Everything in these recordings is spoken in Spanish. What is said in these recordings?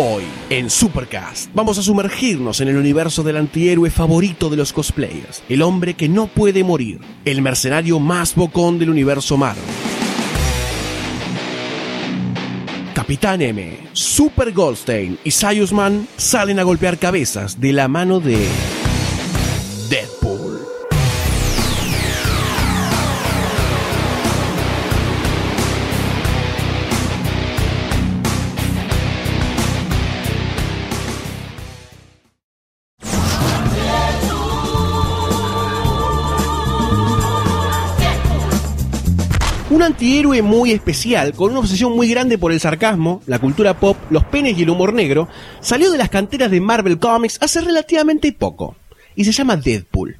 Hoy, en Supercast, vamos a sumergirnos en el universo del antihéroe favorito de los cosplayers, el hombre que no puede morir, el mercenario más bocón del universo Marvel. Capitán M, Super Goldstein y Sayusman salen a golpear cabezas de la mano de antihéroe muy especial, con una obsesión muy grande por el sarcasmo, la cultura pop, los penes y el humor negro, salió de las canteras de Marvel Comics hace relativamente poco, y se llama Deadpool.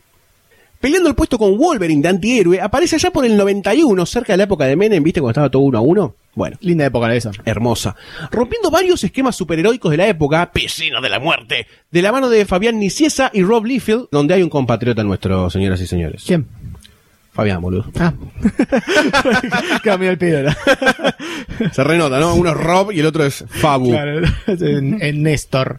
Peleando el puesto con Wolverine de antihéroe, aparece allá por el 91, cerca de la época de Menem, ¿viste? Cuando estaba todo uno a uno. Bueno, Linda época esa. hermosa. Rompiendo varios esquemas superheroicos de la época, Piscina de la Muerte, de la mano de Fabián Niciesa y Rob Liefeld, donde hay un compatriota nuestro, señoras y señores. ¿Quién? Fabián, boludo. Ah. Cambió el piedra. Se renota, ¿no? Uno es Rob y el otro es Fabu. Claro, en, en Néstor.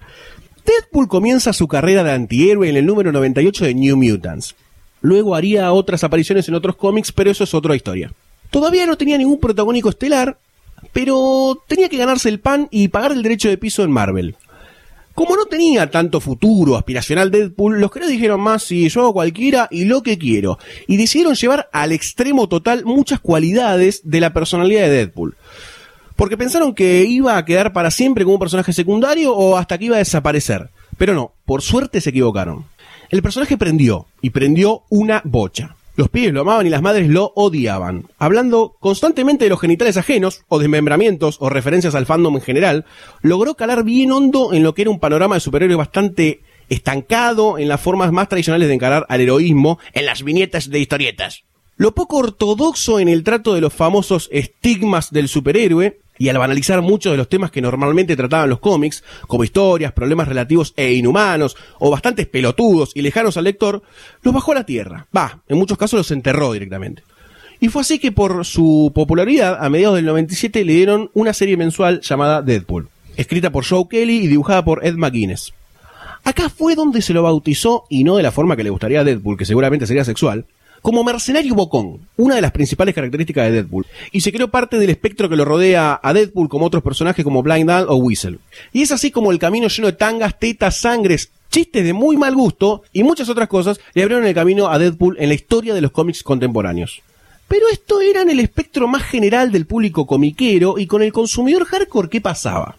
Deadpool comienza su carrera de antihéroe en el número 98 de New Mutants. Luego haría otras apariciones en otros cómics, pero eso es otra historia. Todavía no tenía ningún protagónico estelar, pero tenía que ganarse el pan y pagar el derecho de piso en Marvel. Como no tenía tanto futuro aspiracional Deadpool, los creadores dijeron más si yo hago cualquiera y lo que quiero, y decidieron llevar al extremo total muchas cualidades de la personalidad de Deadpool. Porque pensaron que iba a quedar para siempre como un personaje secundario o hasta que iba a desaparecer. Pero no, por suerte se equivocaron. El personaje prendió, y prendió una bocha. Los pibes lo amaban y las madres lo odiaban. Hablando constantemente de los genitales ajenos, o desmembramientos, o referencias al fandom en general, logró calar bien hondo en lo que era un panorama de superhéroes bastante estancado en las formas más tradicionales de encarar al heroísmo en las viñetas de historietas. Lo poco ortodoxo en el trato de los famosos estigmas del superhéroe, y al banalizar muchos de los temas que normalmente trataban los cómics, como historias, problemas relativos e inhumanos, o bastantes pelotudos y lejanos al lector, los bajó a la tierra. Va, en muchos casos los enterró directamente. Y fue así que por su popularidad, a mediados del 97 le dieron una serie mensual llamada Deadpool, escrita por Joe Kelly y dibujada por Ed McGuinness. Acá fue donde se lo bautizó, y no de la forma que le gustaría a Deadpool, que seguramente sería sexual, como mercenario bocón, una de las principales características de Deadpool, y se creó parte del espectro que lo rodea a Deadpool como otros personajes como Blind Dal o Whistle. Y es así como el camino lleno de tangas, tetas, sangres, chistes de muy mal gusto y muchas otras cosas le abrieron el camino a Deadpool en la historia de los cómics contemporáneos. Pero esto era en el espectro más general del público comiquero y con el consumidor hardcore, ¿qué pasaba?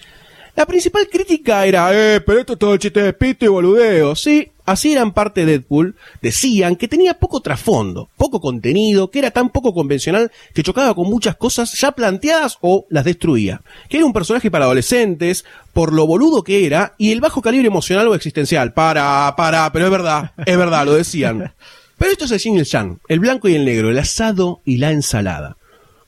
La principal crítica era, eh, pero esto es todo chiste de pito y boludeo. Sí, así eran parte de Deadpool. Decían que tenía poco trasfondo, poco contenido, que era tan poco convencional que chocaba con muchas cosas ya planteadas o las destruía. Que era un personaje para adolescentes, por lo boludo que era y el bajo calibre emocional o existencial. Para, para, pero es verdad, es verdad, lo decían. Pero esto es el yin y el yang, el blanco y el negro, el asado y la ensalada.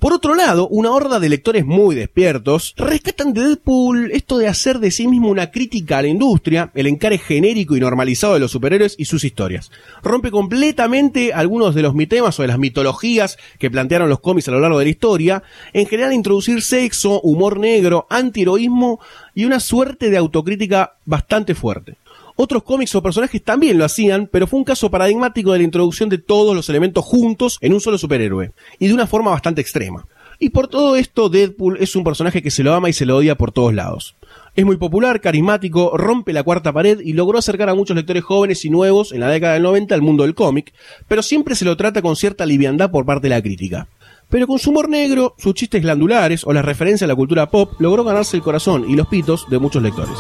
Por otro lado, una horda de lectores muy despiertos rescatan de Deadpool esto de hacer de sí mismo una crítica a la industria, el encare genérico y normalizado de los superhéroes y sus historias. Rompe completamente algunos de los mitemas o de las mitologías que plantearon los cómics a lo largo de la historia, en general introducir sexo, humor negro, antiheroísmo y una suerte de autocrítica bastante fuerte. Otros cómics o personajes también lo hacían, pero fue un caso paradigmático de la introducción de todos los elementos juntos en un solo superhéroe, y de una forma bastante extrema. Y por todo esto, Deadpool es un personaje que se lo ama y se lo odia por todos lados. Es muy popular, carismático, rompe la cuarta pared y logró acercar a muchos lectores jóvenes y nuevos en la década del 90 al mundo del cómic, pero siempre se lo trata con cierta liviandad por parte de la crítica. Pero con su humor negro, sus chistes glandulares o la referencia a la cultura pop, logró ganarse el corazón y los pitos de muchos lectores.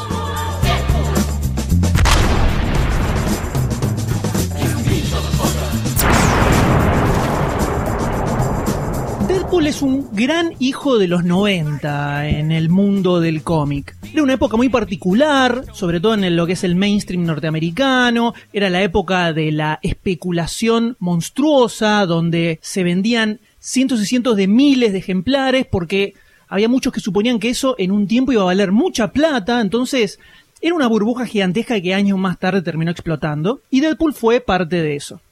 Es un gran hijo de los 90 en el mundo del cómic. Era una época muy particular, sobre todo en lo que es el mainstream norteamericano. Era la época de la especulación monstruosa, donde se vendían cientos y cientos de miles de ejemplares porque había muchos que suponían que eso en un tiempo iba a valer mucha plata, entonces era una burbuja gigantesca que años más tarde terminó explotando y Deadpool fue parte de eso.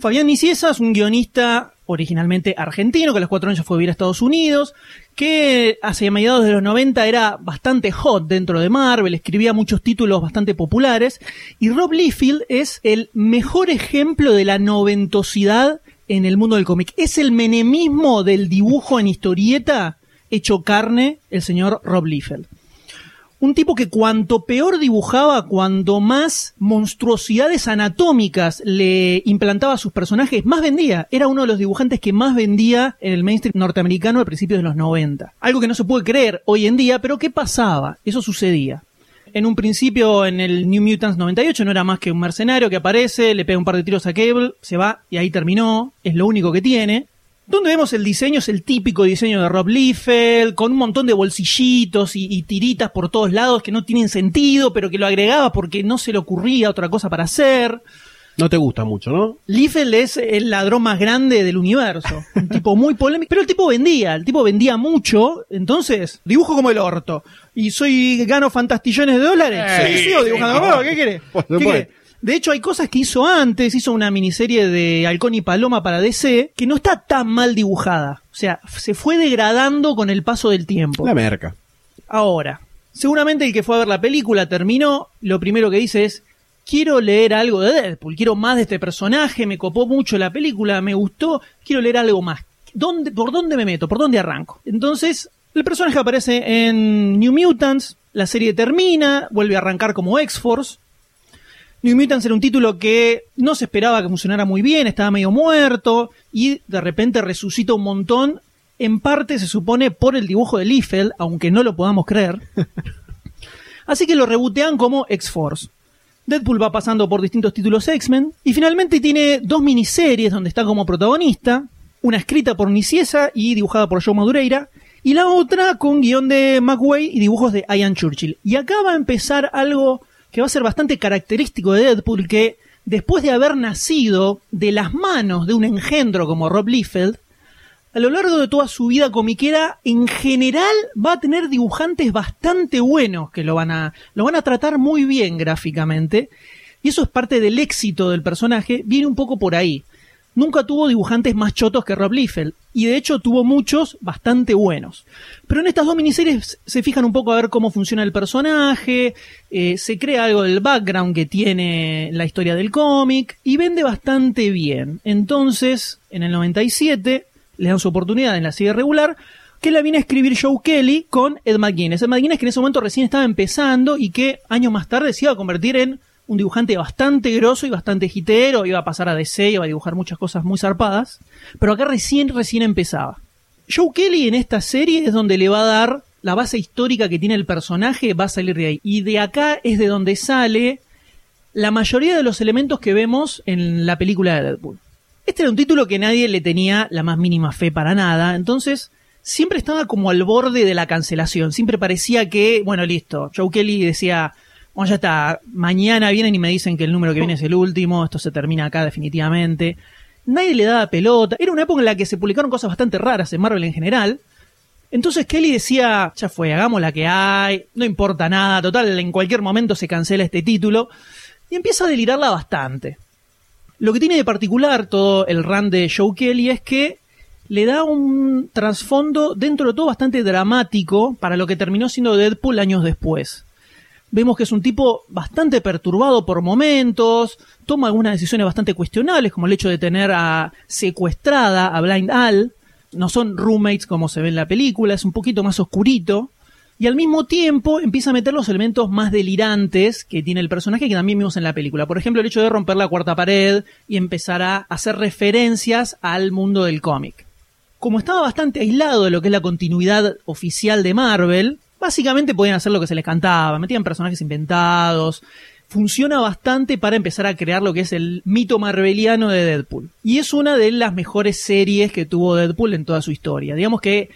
Fabián Nicieza es un guionista originalmente argentino, que a los cuatro años fue a vivir a Estados Unidos, que hacia mediados de los 90 era bastante hot dentro de Marvel, escribía muchos títulos bastante populares, y Rob Liefeld es el mejor ejemplo de la noventosidad en el mundo del cómic. Es el menemismo del dibujo en historieta hecho carne el señor Rob Liefeld. Un tipo que cuanto peor dibujaba, cuanto más monstruosidades anatómicas le implantaba a sus personajes, más vendía. Era uno de los dibujantes que más vendía en el mainstream norteamericano a principios de los 90. Algo que no se puede creer hoy en día, pero ¿qué pasaba? Eso sucedía. En un principio, en el New Mutants 98, no era más que un mercenario que aparece, le pega un par de tiros a Cable, se va y ahí terminó. Es lo único que tiene. Donde vemos el diseño es el típico diseño de Rob Liefeld, con un montón de bolsillitos y, y, tiritas por todos lados que no tienen sentido, pero que lo agregaba porque no se le ocurría otra cosa para hacer. No te gusta mucho, ¿no? Liefeld es el ladrón más grande del universo. Un tipo muy polémico. Pero el tipo vendía, el tipo vendía mucho. Entonces, dibujo como el orto. Y soy, gano fantastillones de dólares. Sí, Sí, sigo sí, dibujando. no. ¿Qué querés? ¿Qué querés? De hecho, hay cosas que hizo antes. Hizo una miniserie de Halcón y Paloma para DC que no está tan mal dibujada. O sea, se fue degradando con el paso del tiempo. La merca. Ahora, seguramente el que fue a ver la película terminó, lo primero que dice es, quiero leer algo de Deadpool, quiero más de este personaje, me copó mucho la película, me gustó, quiero leer algo más. ¿Dónde, ¿Por dónde me meto? ¿Por dónde arranco? Entonces, el personaje aparece en New Mutants, la serie termina, vuelve a arrancar como X-Force. New Mutants era un título que no se esperaba que funcionara muy bien, estaba medio muerto, y de repente resucita un montón, en parte se supone por el dibujo de Liefeld, aunque no lo podamos creer. Así que lo rebotean como X-Force. Deadpool va pasando por distintos títulos X-Men y finalmente tiene dos miniseries donde está como protagonista, una escrita por Niciesa y dibujada por Joe Madureira, y la otra con guion de McWay y dibujos de Ian Churchill. Y acá va a empezar algo que va a ser bastante característico de Deadpool, que después de haber nacido de las manos de un engendro como Rob Liefeld, a lo largo de toda su vida comiquera, en general va a tener dibujantes bastante buenos que lo van a, lo van a tratar muy bien gráficamente. Y eso es parte del éxito del personaje, viene un poco por ahí. Nunca tuvo dibujantes más chotos que Rob Liefeld, y de hecho tuvo muchos bastante buenos. Pero en estas dos miniseries se fijan un poco a ver cómo funciona el personaje, eh, se crea algo del background que tiene la historia del cómic, y vende bastante bien. Entonces, en el 97, le dan su oportunidad en la serie regular, que la viene a escribir Joe Kelly con Ed McGuinness. Ed McGuinness que en ese momento recién estaba empezando y que años más tarde se iba a convertir en un dibujante bastante grosso y bastante hitero, iba a pasar a DC, iba a dibujar muchas cosas muy zarpadas, pero acá recién, recién empezaba. Joe Kelly en esta serie es donde le va a dar la base histórica que tiene el personaje, va a salir de ahí. Y de acá es de donde sale la mayoría de los elementos que vemos en la película de Deadpool. Este era un título que nadie le tenía la más mínima fe para nada, entonces siempre estaba como al borde de la cancelación, siempre parecía que, bueno, listo, Joe Kelly decía, bueno, ya está, mañana vienen y me dicen que el número que viene es el último, esto se termina acá definitivamente. Nadie le daba pelota, era una época en la que se publicaron cosas bastante raras en Marvel en general, entonces Kelly decía, ya fue, hagamos la que hay, no importa nada, total, en cualquier momento se cancela este título, y empieza a delirarla bastante. Lo que tiene de particular todo el run de Joe Kelly es que le da un trasfondo dentro de todo bastante dramático para lo que terminó siendo Deadpool años después. Vemos que es un tipo bastante perturbado por momentos, toma algunas decisiones bastante cuestionables, como el hecho de tener a secuestrada a Blind Al. No son roommates como se ve en la película, es un poquito más oscurito. Y al mismo tiempo empieza a meter los elementos más delirantes que tiene el personaje que también vimos en la película. Por ejemplo, el hecho de romper la cuarta pared y empezar a hacer referencias al mundo del cómic. Como estaba bastante aislado de lo que es la continuidad oficial de Marvel, básicamente podían hacer lo que se les cantaba, metían personajes inventados. Funciona bastante para empezar a crear lo que es el mito marveliano de Deadpool. Y es una de las mejores series que tuvo Deadpool en toda su historia. Digamos que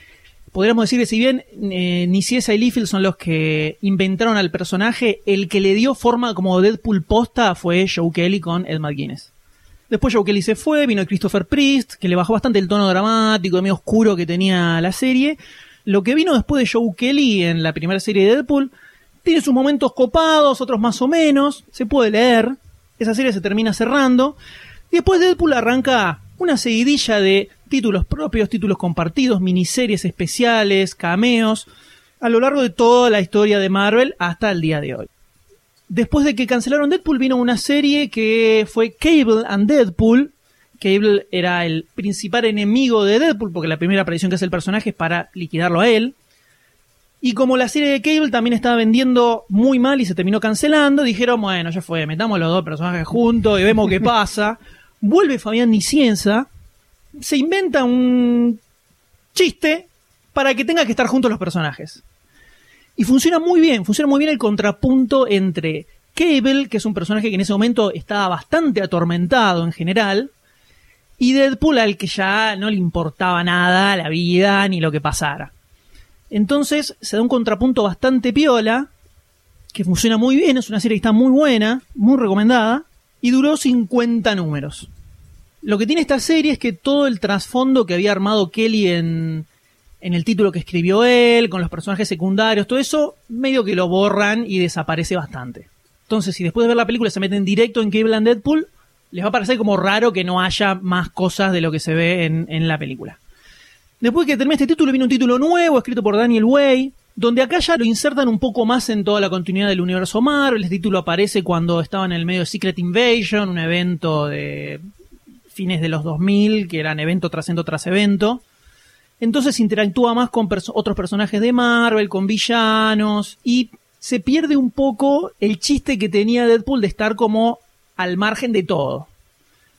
podríamos decir que si bien eh, Niciesa y Liefeld son los que inventaron al personaje, el que le dio forma como Deadpool posta fue Joe Kelly con Ed McGuinness. Después Joe Kelly se fue, vino Christopher Priest, que le bajó bastante el tono dramático, medio oscuro que tenía la serie. Lo que vino después de Joe Kelly en la primera serie de Deadpool tiene sus momentos copados, otros más o menos, se puede leer. Esa serie se termina cerrando. Y después Deadpool arranca una seguidilla de títulos propios, títulos compartidos, miniseries especiales, cameos, a lo largo de toda la historia de Marvel hasta el día de hoy. Después de que cancelaron Deadpool vino una serie que fue Cable and Deadpool. Cable era el principal enemigo de Deadpool porque la primera aparición que hace el personaje es para liquidarlo a él. Y como la serie de Cable también estaba vendiendo muy mal y se terminó cancelando, dijeron, bueno, ya fue, metamos los dos personajes juntos y vemos qué pasa. Vuelve Fabián Nicienza, se inventa un chiste para que tenga que estar juntos los personajes. Y funciona muy bien, funciona muy bien el contrapunto entre Cable, que es un personaje que en ese momento estaba bastante atormentado en general, y Deadpool al que ya no le importaba nada la vida ni lo que pasara. Entonces se da un contrapunto bastante piola, que funciona muy bien, es una serie que está muy buena, muy recomendada, y duró 50 números. Lo que tiene esta serie es que todo el trasfondo que había armado Kelly en, en el título que escribió él, con los personajes secundarios, todo eso, medio que lo borran y desaparece bastante. Entonces, si después de ver la película se meten directo en Cable and Deadpool, les va a parecer como raro que no haya más cosas de lo que se ve en, en la película. Después que termina este título, viene un título nuevo, escrito por Daniel Way, donde acá ya lo insertan un poco más en toda la continuidad del universo Marvel. Este título aparece cuando estaba en el medio de Secret Invasion, un evento de fines de los 2000, que eran evento tras evento tras evento. Entonces interactúa más con otros personajes de Marvel, con villanos, y se pierde un poco el chiste que tenía Deadpool de estar como al margen de todo.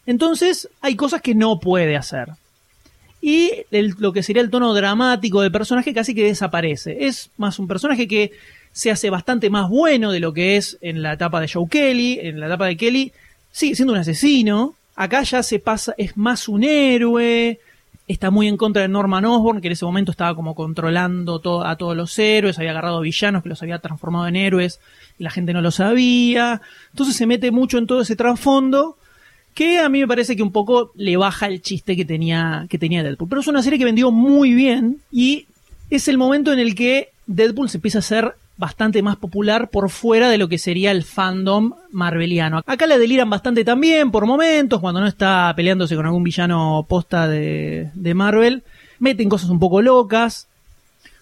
Entonces hay cosas que no puede hacer. Y lo que sería el tono dramático del personaje casi que desaparece. Es más un personaje que se hace bastante más bueno de lo que es en la etapa de Joe Kelly. En la etapa de Kelly sigue siendo un asesino. Acá ya se pasa, es más un héroe. Está muy en contra de Norman Osborn, que en ese momento estaba como controlando a todos los héroes, había agarrado villanos que los había transformado en héroes y la gente no lo sabía. Entonces se mete mucho en todo ese trasfondo que a mí me parece que un poco le baja el chiste que tenía, que tenía Deadpool. Pero es una serie que vendió muy bien y es el momento en el que Deadpool se empieza a hacer bastante más popular por fuera de lo que sería el fandom marveliano. Acá la deliran bastante también por momentos, cuando no está peleándose con algún villano posta de, de Marvel. Meten cosas un poco locas.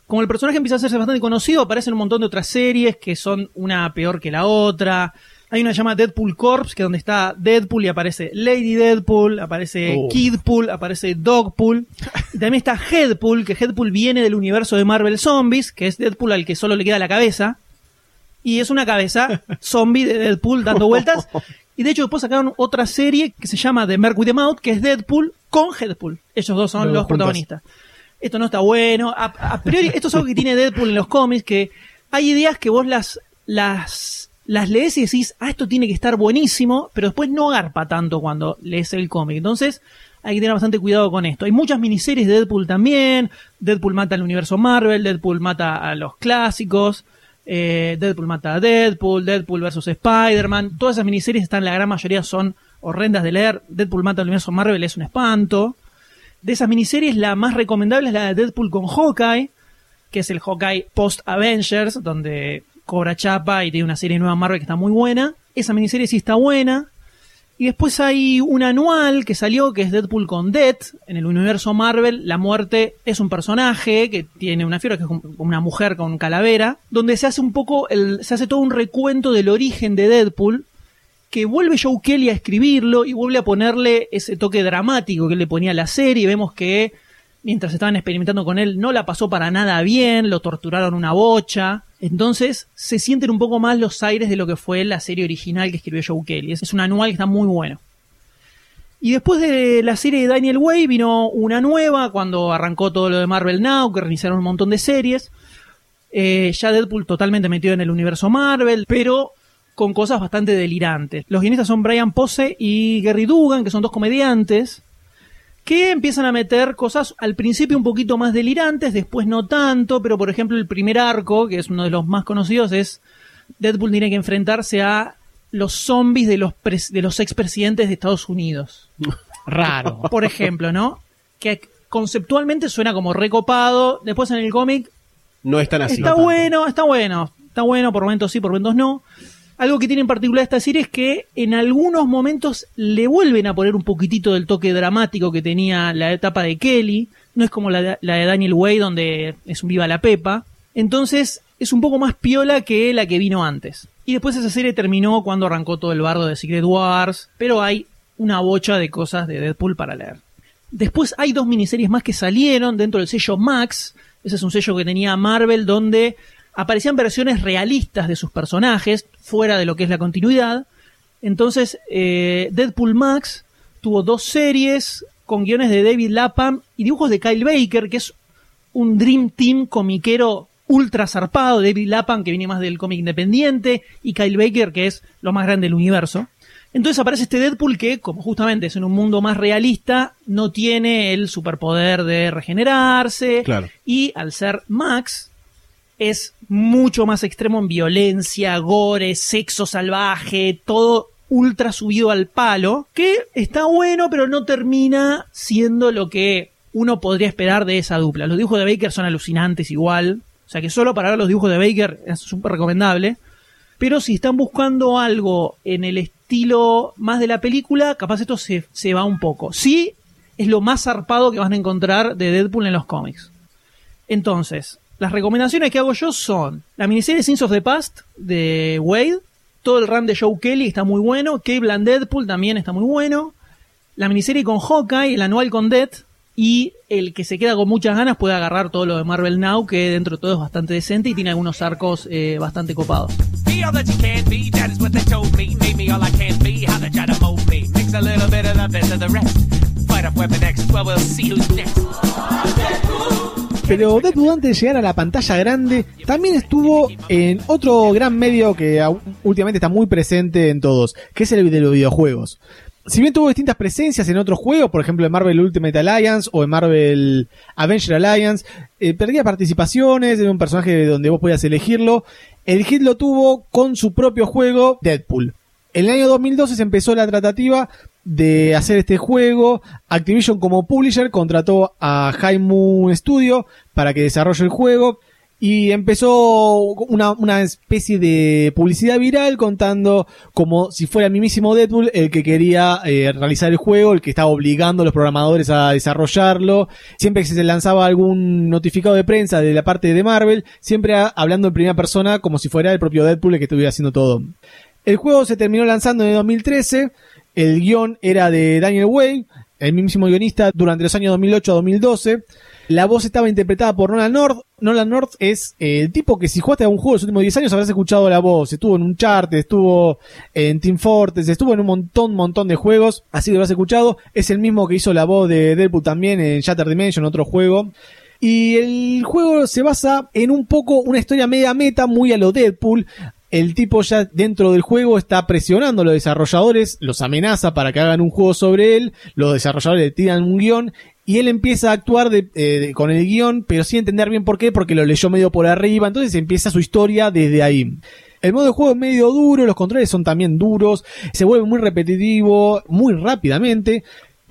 Como el personaje empieza a hacerse bastante conocido, aparecen un montón de otras series que son una peor que la otra. Hay una llamada Deadpool Corps, que es donde está Deadpool y aparece Lady Deadpool, aparece Oh. Kidpool, aparece Dogpool. Y también está Headpool, que Headpool viene del universo de Marvel Zombies, que es Deadpool al que solo le queda la cabeza. Y es una cabeza zombie de Deadpool dando vueltas. Y de hecho después sacaron otra serie que se llama The Merc with the Mouth, que es Deadpool con Headpool. Ellos dos son Los protagonistas. Esto no está bueno. A, a priori, esto es algo que tiene Deadpool en los cómics, que hay ideas que vos las, las, las lees y decís, ah, esto tiene que estar buenísimo, pero después no garpa tanto cuando lees el cómic. Entonces, hay que tener bastante cuidado con esto. Hay muchas miniseries de Deadpool también. Deadpool mata al universo Marvel, Deadpool mata a los clásicos. eh, Deadpool mata a Deadpool, Deadpool versus Spider-Man. Todas esas miniseries están, la gran mayoría son horrendas de leer. Deadpool mata al universo Marvel es un espanto. De esas miniseries, la más recomendable es la de Deadpool con Hawkeye, que es el Hawkeye post Avengers, donde cobra chapa y tiene una serie nueva Marvel que está muy buena. Esa miniserie sí está buena. Y después hay un anual que salió que es Deadpool con Death. En el universo Marvel, la muerte es un personaje que tiene una figura que es una mujer con calavera, donde se hace un poco, el, se hace todo un recuento del origen de Deadpool, que vuelve Joe Kelly a escribirlo y vuelve a ponerle ese toque dramático que le ponía a la serie. Vemos que mientras estaban experimentando con él no la pasó para nada bien, lo torturaron una bocha. Entonces se sienten un poco más los aires de lo que fue la serie original que escribió Joe Kelly. Es, un anual que está muy bueno. Y después de la serie de Daniel Way vino una nueva cuando arrancó todo lo de Marvel Now, que reiniciaron un montón de series. Eh, ya Deadpool totalmente metido en el universo Marvel, pero con cosas bastante delirantes. Los guionistas son Brian Pose y Gary Dugan, que son dos comediantes, que empiezan a meter cosas al principio un poquito más delirantes, después no tanto, pero por ejemplo el primer arco, que es uno de los más conocidos, es Deadpool tiene que enfrentarse a los zombies de los, pres- de los expresidentes de Estados Unidos. Raro. Por ejemplo, ¿no? Que conceptualmente suena como recopado, después en el cómic No es tan así. Está bueno, está bueno. Está bueno, por momentos sí, por momentos no. Algo que tiene en particular esta serie es que en algunos momentos le vuelven a poner un poquitito del toque dramático que tenía la etapa de Kelly. No es como la de, Daniel Way, donde es un viva la pepa. Entonces es un poco más piola que la que vino antes. Y después esa serie terminó cuando arrancó todo el bardo de Secret Wars, pero hay una bocha de cosas de Deadpool para leer. Después hay dos miniseries más que salieron dentro del sello Max. Ese es un sello que tenía Marvel donde aparecían versiones realistas de sus personajes, fuera de lo que es la continuidad. Entonces, eh, Deadpool Max tuvo dos series con guiones de David Lapham y dibujos de Kyle Baker, que es un Dream Team comiquero ultra zarpado. David Lapham, que viene más del cómic independiente, y Kyle Baker, que es lo más grande del universo. Entonces aparece este Deadpool que, como justamente es en un mundo más realista, no tiene el superpoder de regenerarse. Claro. Y al ser Max, es mucho más extremo en violencia, gore, sexo salvaje, todo ultra subido al palo, que está bueno, pero no termina siendo lo que uno podría esperar de esa dupla. Los dibujos de Baker son alucinantes igual, o sea que solo para ver los dibujos de Baker es súper recomendable. Pero si están buscando algo en el estilo más de la película, capaz esto se, se va un poco. Sí, es lo más zarpado que van a encontrar de Deadpool en los cómics. Entonces, las recomendaciones que hago yo son la miniserie Sins of the Past de Wade, todo el run de Joe Kelly está muy bueno, Cable and Deadpool también está muy bueno, la miniserie con Hawkeye, el anual con Death, y el que se queda con muchas ganas puede agarrar todo lo de Marvel Now, que dentro de todo es bastante decente y tiene algunos arcos eh, bastante copados. Pero Deadpool antes de llegar a la pantalla grande también estuvo en otro gran medio que últimamente está muy presente en todos, que es el de los videojuegos. Si bien tuvo distintas presencias en otros juegos, por ejemplo en Marvel Ultimate Alliance o en Marvel Avenger Alliance, eh, perdía participaciones, era un personaje donde vos podías elegirlo. El hit lo tuvo con su propio juego, Deadpool. En el año 2012 se empezó la tratativa de hacer este juego. Activision como publisher contrató a High Moon Studio para que desarrolle el juego. Y empezó una, una especie de publicidad viral contando como si fuera el mismísimo Deadpool el que quería eh, realizar el juego, el que estaba obligando a los programadores a desarrollarlo. Siempre que se lanzaba algún notificado de prensa de la parte de Marvel, siempre hablando en primera persona como si fuera el propio Deadpool el que estuviera haciendo todo. El juego se terminó lanzando en el 2013. El guion era de Daniel Way, el mismísimo guionista durante los años 2008 a 2012. La voz estaba interpretada por Nolan North. Nolan North es eh, el tipo que si jugaste a un juego en los últimos 10 años habrás escuchado la voz. Estuvo en Uncharted, estuvo en Team Fortress, estuvo en un montón, montón de juegos. Así lo has escuchado. Es el mismo que hizo la voz de Deadpool también en Shattered Dimension, otro juego. Y el juego se basa en un poco una historia media meta, muy a lo Deadpool. El tipo ya dentro del juego está presionando a los desarrolladores, los amenaza para que hagan un juego sobre él, los desarrolladores le tiran un guion y él empieza a actuar eh, con el guion, pero sin entender bien por qué, porque lo leyó medio por arriba, entonces empieza su historia desde ahí. El modo de juego es medio duro, los controles son también duros, se vuelve muy repetitivo, muy rápidamente,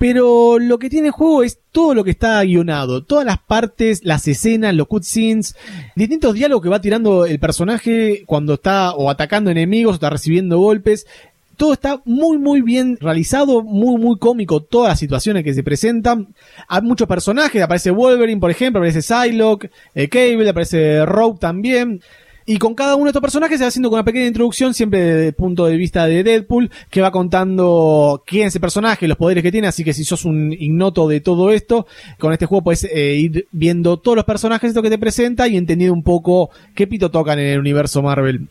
pero lo que tiene el juego es todo lo que está guionado, todas las partes, las escenas, los cutscenes, distintos diálogos que va tirando el personaje cuando está o atacando enemigos o está recibiendo golpes. Todo está muy muy bien realizado, muy muy cómico todas las situaciones que se presentan. Hay muchos personajes, aparece Wolverine por ejemplo, aparece Psylocke, eh, Cable, aparece Rogue también. Y con cada uno de estos personajes se va haciendo con una pequeña introducción, siempre desde el punto de vista de Deadpool, que va contando quién es el personaje, los poderes que tiene, así que si sos un ignoto de todo esto, con este juego puedes eh, ir viendo todos los personajes esto que te presenta y entendiendo un poco qué pito tocan en el universo Marvel.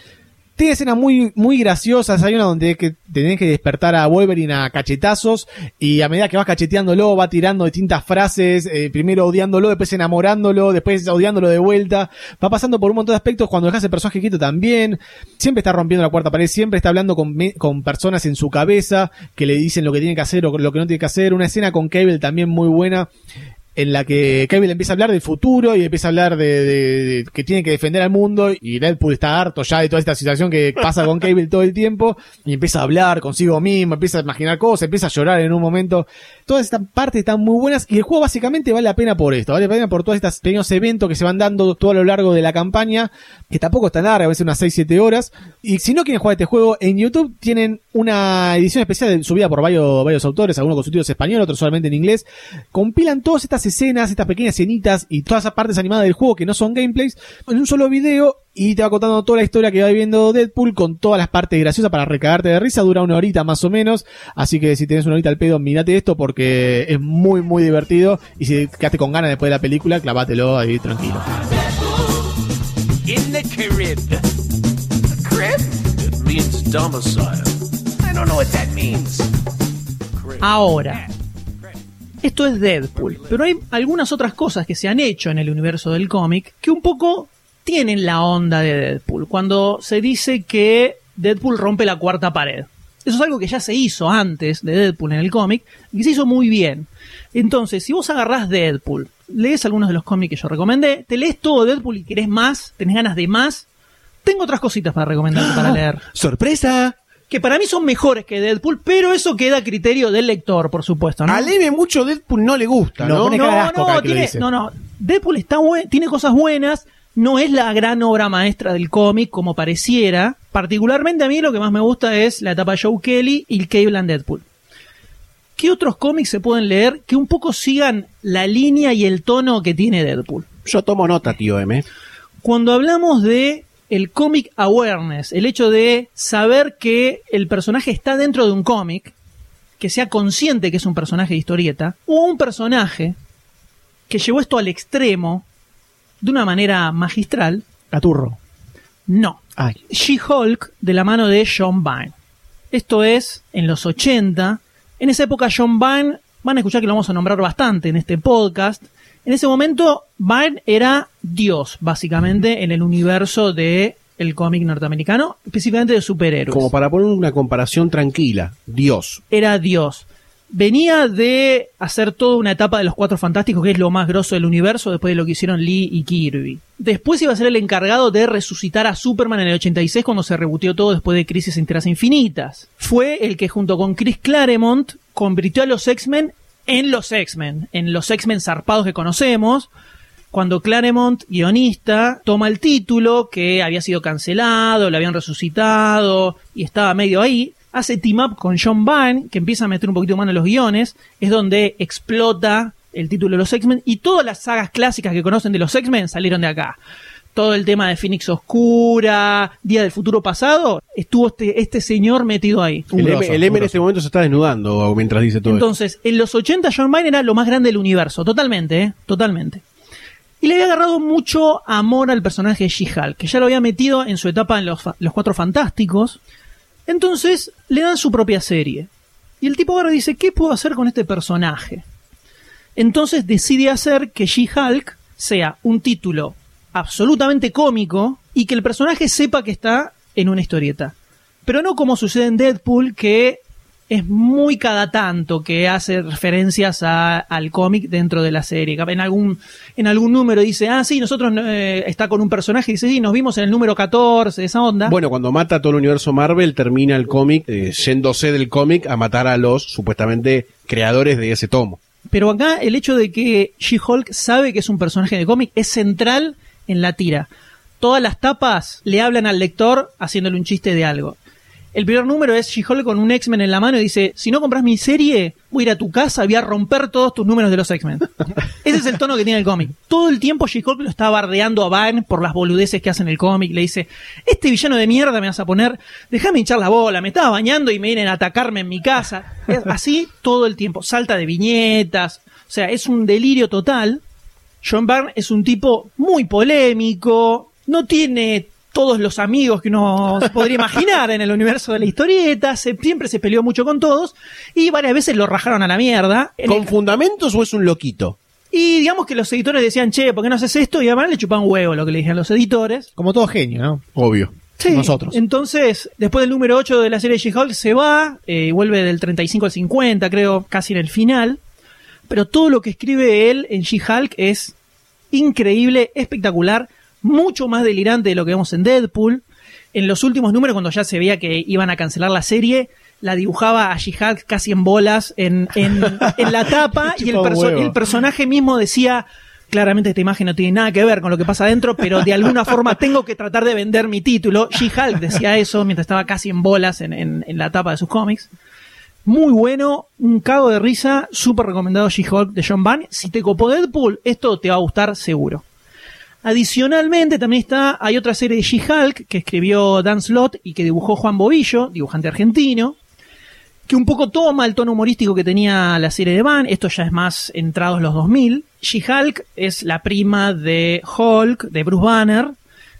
Tiene escenas muy, muy graciosas. Hay una donde tenés que despertar a Wolverine a cachetazos. Y a medida que vas cacheteándolo, va tirando distintas frases. eh, primero odiándolo, después enamorándolo, después odiándolo de vuelta. Va pasando por un montón de aspectos. Cuando dejas el personaje quieto también. Siempre está rompiendo la cuarta pared. Siempre está hablando con, con personas en su cabeza que le dicen lo que tiene que hacer o lo que no tiene que hacer. Una escena con Cable también muy buena en la que Cable empieza a hablar del futuro y empieza a hablar de, de- de que tiene que defender al mundo y Deadpool está harto ya de toda esta situación que pasa con Cable todo el tiempo y empieza a hablar consigo mismo, empieza a imaginar cosas, empieza a llorar en un momento. Todas estas partes están muy buenas y el juego básicamente vale la pena por esto, vale la pena por todos estos pequeños eventos que se van dando todo a lo largo de la campaña, que tampoco es tan larga, a veces unas 6-7 horas. Y si no quieren jugar este juego, en YouTube tienen una edición especial subida por varios, varios autores, algunos con subtítulos español, otros solamente en inglés. Compilan todas estas escenas, estas pequeñas escenitas y todas esas partes animadas del juego que no son gameplays en un solo video y te va contando toda la historia que va viviendo Deadpool con todas las partes graciosas para recagarte de risa. Dura una horita más o menos. Así que si tenés una horita al pedo, mirate esto porque es muy, muy divertido. Y si quedaste con ganas después de la película, clavátelo ahí tranquilo. in the crib. Crib? It means domicile. I don't know what that means. Ahora, esto es Deadpool, pero hay algunas otras cosas que se han hecho en el universo del cómic que un poco tienen la onda de Deadpool. Cuando se dice que Deadpool rompe la cuarta pared. Eso es algo que ya se hizo antes de Deadpool en el cómic y que se hizo muy bien. Entonces, si vos agarrás Deadpool, lees algunos de los cómics que yo recomendé, te lees todo Deadpool y querés más, tenés ganas de más, tengo otras cositas para recomendarte para leer ¡Sorpresa! Que para mí son mejores que Deadpool, pero eso queda a criterio del lector, por supuesto, ¿no? A Leve mucho Deadpool no le gusta, No, ¿no? tiene- dice. no, no. Deadpool está buen- tiene cosas buenas, no es la gran obra maestra del cómic como pareciera. Particularmente a mí lo que más me gusta es la etapa de Joe Kelly y el Cable and Deadpool. ¿Qué otros cómics se pueden leer que un poco sigan la línea y el tono que tiene Deadpool? Yo tomo nota, tío M. Cuando hablamos de el comic awareness, el hecho de saber que el personaje está dentro de un cómic, que sea consciente que es un personaje de historieta, o un personaje que llevó esto al extremo de una manera magistral, Gaturro. no. She-Hulk de la mano de John Byrne. Esto es en los 80. En esa época John Byrne, van a escuchar que lo vamos a nombrar bastante en este podcast. En ese momento Byrne era Dios, básicamente, en el universo de el cómic norteamericano, específicamente de superhéroes Como para poner una comparación tranquila. Dios. era Dios. Venía de hacer toda una etapa de los Cuatro Fantásticos, que es lo más grosso del universo, después de lo que hicieron Lee y Kirby. Después iba a ser el encargado de resucitar a Superman en el 86 cuando se rebutió todo después de Crisis en Tierras Infinitas. Fue el que junto con Chris Claremont convirtió a los X-Men en los X-Men, en los X-Men zarpados que conocemos, cuando Claremont, guionista, toma el título que había sido cancelado, lo habían resucitado y estaba medio ahí, hace team up con John Byrne, que empieza a meter un poquito mano en los guiones, es donde explota el título de los X-Men y todas las sagas clásicas que conocen de los X-Men salieron de acá. Todo el tema de Phoenix Oscura, Día del Futuro Pasado, estuvo este, este señor metido ahí. El, grosso, M, el M un en este momento se está desnudando mientras dice todo Entonces, en los 80 John Byrne era lo más grande del universo, totalmente, ¿eh? totalmente. Y le había agarrado mucho amor al personaje de She-Hulk, que ya lo había metido en su etapa en los, los Cuatro Fantásticos. Entonces, le dan su propia serie. Y el tipo y dice, ¿qué puedo hacer con este personaje? Entonces decide hacer que She-Hulk sea un título absolutamente cómico y que el personaje sepa que está en una historieta. Pero no como sucede en Deadpool, que es muy cada tanto que hace referencias a- al cómic dentro de la serie. En algún, en algún número dice, ah, sí, nosotros eh, está con un personaje y dice, sí, nos vimos en el número 14, esa onda. Bueno, cuando mata a todo el universo Marvel, termina el cómic eh, yéndose del cómic a matar a los supuestamente creadores de ese tomo. Pero acá el hecho de que She-Hulk sabe que es un personaje de cómic es central en la tira. Todas las tapas le hablan al lector haciéndole un chiste de algo. El primer número es She-Hulk con un X-Men en la mano y dice, si no compras mi serie, voy a ir a tu casa y voy a romper todos tus números de los X-Men. Ese es el tono que tiene el cómic. Todo el tiempo She-Hulk lo está bardeando a Van por las boludeces que hace en el cómic. Le dice, este villano de mierda me vas a poner, déjame hinchar la bola, me estaba bañando y me vienen a atacarme en mi casa. Es así todo el tiempo. Salta de viñetas. O sea, es un delirio total. John Byrne es un tipo muy polémico, no tiene todos los amigos que uno podría imaginar en el universo de la historieta, se- siempre se peleó mucho con todos y varias veces lo rajaron a la mierda. En ¿Con el- fundamentos o es un loquito? y digamos que los editores decían, che, ¿por qué no haces esto? Y además le chupaban huevo lo que le dijeron los editores. Como todo genio, ¿no? Obvio. Sí, Nosotros. Entonces, después del número 8 de la serie She-Hulk se va, eh, vuelve del 35 al 50, creo, casi en el final. Pero todo lo que escribe él en She-Hulk es increíble, espectacular, mucho más delirante de lo que vemos en Deadpool. En los últimos números, cuando ya se veía que iban a cancelar la serie, la dibujaba a She-Hulk casi en bolas en, en, en la tapa y el, perso- personaje mismo decía, claramente esta imagen no tiene nada que ver con lo que pasa adentro, pero de alguna forma tengo que tratar de vender mi título. She-Hulk decía eso mientras estaba casi en bolas en, en- en la tapa de sus cómics. Muy bueno, un cago de risa, súper recomendado She-Hulk de John Byrne. Si te copó Deadpool, esto te va a gustar seguro. Adicionalmente, también está, hay otra serie de She-Hulk que escribió Dan Slott y que dibujó Juan Bobillo, dibujante argentino, que un poco toma el tono humorístico que tenía la serie de Van, esto ya es más entrados los 2000. She-Hulk es la prima de Hulk, de Bruce Banner,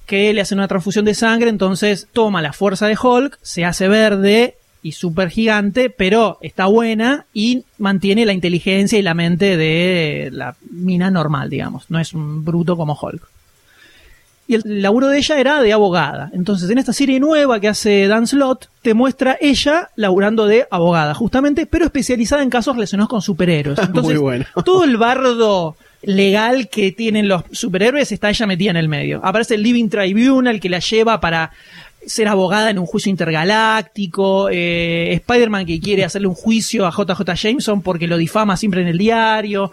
que le hacen una transfusión de sangre, entonces toma la fuerza de Hulk, se hace verde y súper gigante, pero está buena y mantiene la inteligencia y la mente de la mina normal, digamos. No es un bruto como Hulk. Y el laburo de ella era de abogada. Entonces, en esta serie nueva que hace Dan Slott, te muestra ella laburando de abogada, justamente, pero especializada en casos relacionados con superhéroes. Entonces, Muy bueno. todo el bardo legal que tienen los superhéroes está ella metida en el medio. Aparece el Living Tribunal que la lleva para ser abogada en un juicio intergaláctico, eh, Spider-Man que quiere hacerle un juicio a JJ Jameson porque lo difama siempre en el diario,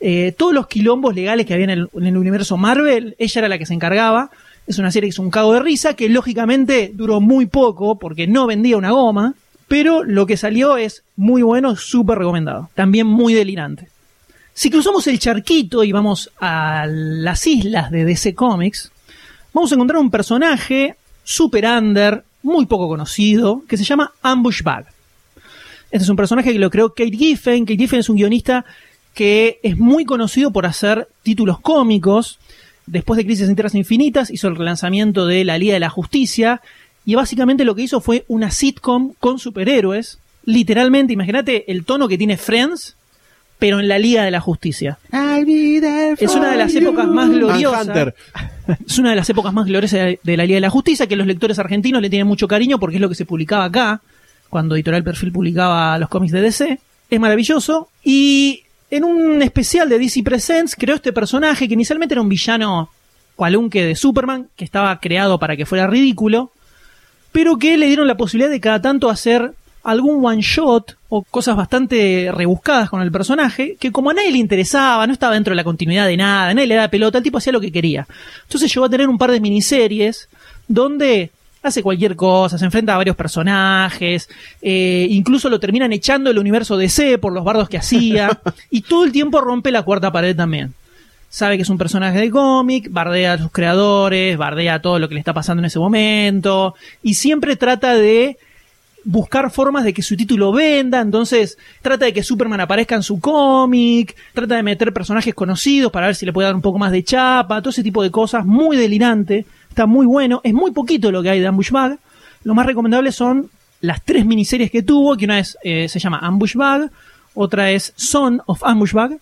eh, todos los quilombos legales que había en el, en el universo Marvel, ella era la que se encargaba. Es una serie que es un cago de risa, que lógicamente duró muy poco porque no vendía una goma, pero lo que salió es muy bueno, súper recomendado. También muy delirante. Si cruzamos el charquito y vamos a las islas de DC Comics, vamos a encontrar un personaje super under, muy poco conocido, que se llama Ambush Bag. Este es un personaje que lo creó Kate Giffen. Kate Giffen es un guionista que es muy conocido por hacer títulos cómicos. Después de Crisis en Tierras Infinitas hizo el relanzamiento de La Liga de la Justicia y básicamente lo que hizo fue una sitcom con superhéroes. Literalmente, imagínate el tono que tiene Friends, pero en la Liga de la Justicia. Es una de las épocas más gloriosas. Manhunter. Es una de las épocas más gloriosas de la Liga de la Justicia, que los lectores argentinos le tienen mucho cariño porque es lo que se publicaba acá, cuando Editorial Perfil publicaba los cómics de DC. Es maravilloso. Y en un especial de DC Presents creó este personaje que inicialmente era un villano cualunque de Superman, que estaba creado para que fuera ridículo, pero que le dieron la posibilidad de cada tanto hacer algún one shot o cosas bastante rebuscadas con el personaje, que como a nadie le interesaba, no estaba dentro de la continuidad de nada, a nadie le daba pelota, el tipo hacía lo que quería. Entonces llegó a tener un par de miniseries donde hace cualquier cosa, se enfrenta a varios personajes, eh, incluso lo terminan echando del universo DC por los bardos que hacía, y todo el tiempo rompe la cuarta pared también sabe que es un personaje de cómic, bardea a sus creadores, bardea todo lo que le está pasando en ese momento, y siempre trata de buscar formas de que su título venda, entonces trata de que Superman aparezca en su cómic, trata de meter personajes conocidos para ver si le puede dar un poco más de chapa, todo ese tipo de cosas, muy delirante, está muy bueno, es muy poquito lo que hay de Ambush Bag, lo más recomendable son las tres miniseries que tuvo, que una es, eh, se llama Ambush Bag, otra es Son of Ambush Bag,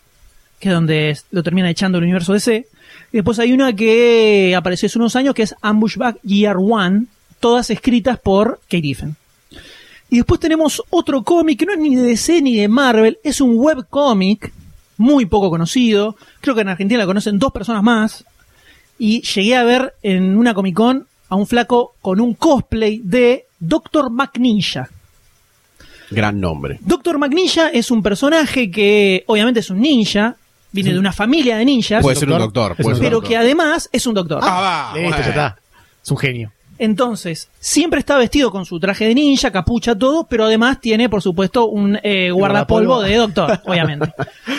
que es donde lo termina echando el universo DC. Y después hay una que apareció hace unos años que es Ambush Bag Year One, todas escritas por Kate. Y después tenemos otro cómic que no es ni de DC ni de Marvel, es un webcómic muy poco conocido. Creo que en Argentina la conocen dos personas más. Y llegué a ver en una Comic Con a un flaco con un cosplay de Doctor McNinja. Gran nombre. Doctor McNinja es un personaje que obviamente es un ninja, viene de una familia de ninjas, Puede ser un doctor? doctor. Es puede un ser un pero doctor. que además es un doctor. Ah, va, Listo, bueno. ya está. Es un genio. Entonces, siempre está vestido con su traje de ninja, capucha, todo, pero además tiene, por supuesto, un eh, guardapolvo de doctor, obviamente.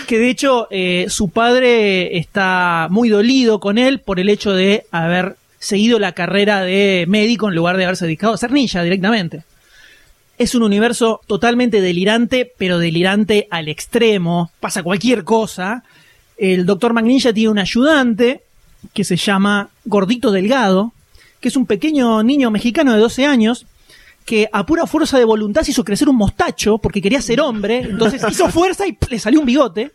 Que de hecho, eh, su padre está muy dolido con él por el hecho de haber seguido la carrera de médico en lugar de haberse dedicado a ser ninja directamente. Es un universo totalmente delirante, pero delirante al extremo. Pasa cualquier cosa. El doctor Magninja tiene un ayudante que se llama Gordito Delgado, que es un pequeño niño mexicano de 12 años que a pura fuerza de voluntad se hizo crecer un mostacho porque quería ser hombre, entonces hizo fuerza y le salió un bigote.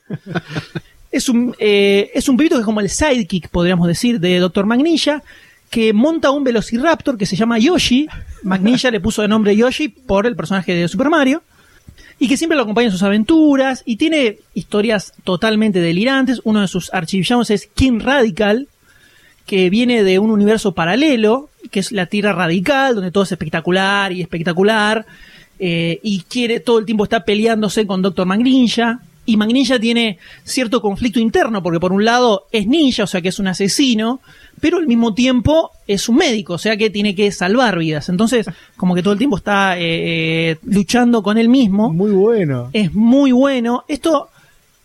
Es un, eh, es un pibito que es como el sidekick, podríamos decir, de Doctor Magninja, que monta un velociraptor que se llama Yoshi. Magninja le puso de nombre Yoshi por el personaje de Super Mario. y que siempre lo acompaña en sus aventuras y tiene historias totalmente delirantes. Uno de sus archivillanos es King Radical, que viene de un universo paralelo, que es la Tierra Radical, donde todo es espectacular y espectacular, eh, y quiere todo el tiempo está peleándose con Doctor Magninja. Y Magninja tiene cierto conflicto interno, porque por un lado es ninja, o sea que es un asesino, pero al mismo tiempo es un médico, o sea que tiene que salvar vidas. Entonces, como que todo el tiempo está eh, eh, luchando con él mismo. Muy bueno. Es muy bueno. Esto,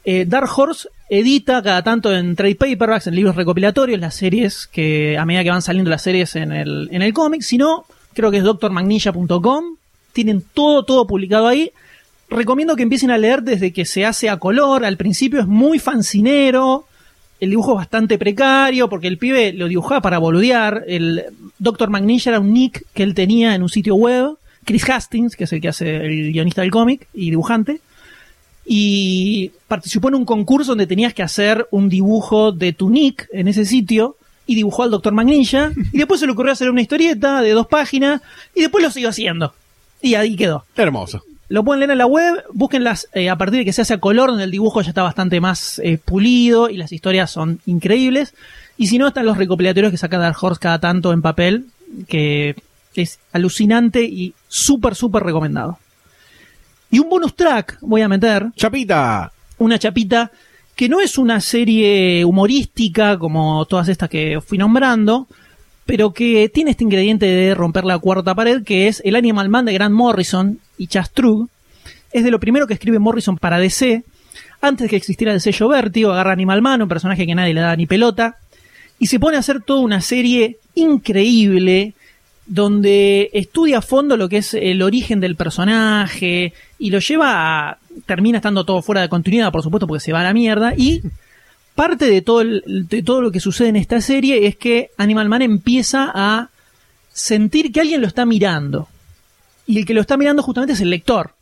eh, Dark Horse edita cada tanto en trade paperbacks, en libros recopilatorios, las series que a medida que van saliendo las series en el, en el cómic. Si no, creo que es drmagninja.com. Tienen todo, todo publicado ahí. Recomiendo que empiecen a leer desde que se hace a color. Al principio es muy fancinero. El dibujo es bastante precario porque el pibe lo dibujaba para boludear. El Dr. Magninja era un nick que él tenía en un sitio web. Chris Hastings, que es el que hace el guionista del cómic y dibujante y participó en un concurso donde tenías que hacer un dibujo de tu nick en ese sitio y dibujó al Dr. Magninja y después se le ocurrió hacer una historieta de dos páginas y después lo siguió haciendo y ahí quedó. Hermoso. Lo pueden leer en la web, búsquenlas eh, a partir de que se hace a color, donde el dibujo ya está bastante más eh, pulido y las historias son increíbles. Y si no, están los recopilatorios que saca Dark Horse cada tanto en papel, que es alucinante y súper, súper recomendado. Y un bonus track voy a meter, Chapita. una chapita que no es una serie humorística como todas estas que fui nombrando, pero que tiene este ingrediente de romper la cuarta pared, que es el Animal Man de Grant Morrison y Chas Trug. Es de lo primero que escribe Morrison para DC. Antes de que existiera el sello Vértigo, agarra Animal Man, un personaje que nadie le da ni pelota, y se pone a hacer toda una serie increíble donde estudia a fondo lo que es el origen del personaje y lo lleva a... termina estando todo fuera de continuidad, por supuesto, porque se va a la mierda y parte de todo, el- de todo lo que sucede en esta serie es que Animal Man empieza a sentir que alguien lo está mirando y el que lo está mirando justamente es el lector.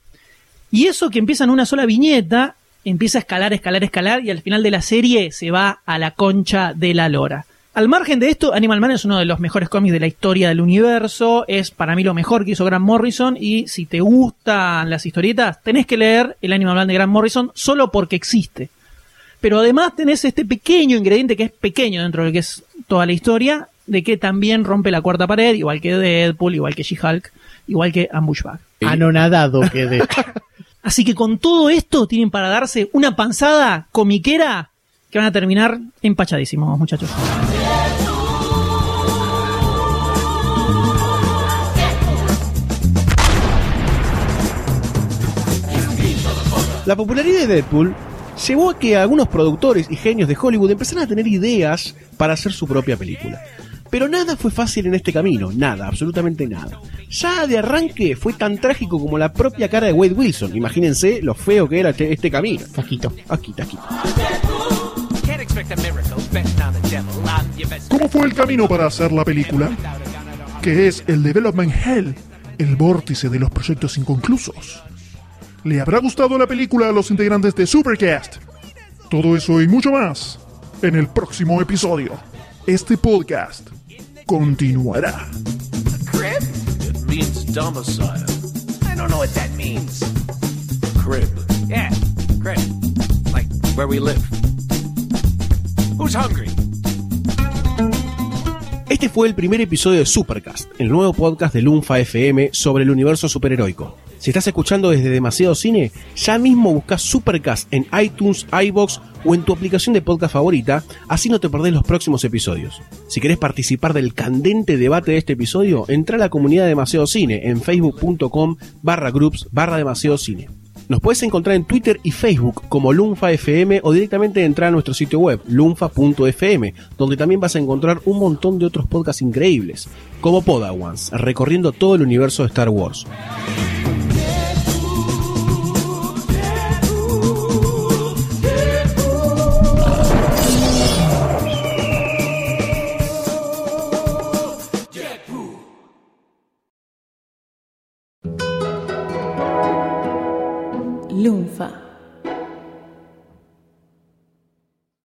Y eso que empieza en una sola viñeta, empieza a escalar, escalar, escalar y al final de la serie se va a la concha de la lora. Al margen de esto, Animal Man es uno de los mejores cómics de la historia del universo, es para mí lo mejor que hizo Grant Morrison y si te gustan las historietas, tenés que leer el Animal Man de Grant Morrison solo porque existe. Pero además tenés este pequeño ingrediente que es pequeño dentro de lo que es toda la historia, de que también rompe la cuarta pared, igual que Deadpool, igual que She-Hulk, igual que Ambushback. Anonadado quedé. Así que con todo esto tienen para darse una panzada comiquera que van a terminar empachadísimos, muchachos. La popularidad de Deadpool llevó a que algunos productores y genios de Hollywood empezaran a tener ideas para hacer su propia película. Pero nada fue fácil en este camino, nada, absolutamente nada. Ya de arranque fue tan trágico como la propia cara de Wade Wilson. Imagínense lo feo que era este, este camino. Taquito. Aquí, aquí. Can't expect a miracle betting on the devil. I'm your best ¿Cómo fue el camino para hacer la película? Que es el Development Hell, el vórtice de los proyectos inconclusos. ¿Le habrá gustado la película a los integrantes de Supercast? Todo eso y mucho más en el próximo episodio. Este podcast continuará. Crib? It means domicile. I don't know what that means. Crib. Yeah, crib. Like where we live. Who's hungry? Este fue el primer episodio de Supercast, el nuevo podcast de Lunfa FM sobre el universo superheroico. Si estás escuchando desde Demasiado Cine, ya mismo busca Supercast en iTunes, iBox o en tu aplicación de podcast favorita, así no te perdés los próximos episodios. Si querés participar del candente debate de este episodio, entra a la comunidad de Demasiado Cine en facebook.com barra groups barra Demasiado Cine. Nos puedes encontrar en Twitter y Facebook como Lunfa FM o directamente entrar a nuestro sitio web lunfa.fm, donde también vas a encontrar un montón de otros podcasts increíbles, como Podawans, recorriendo todo el universo de Star Wars.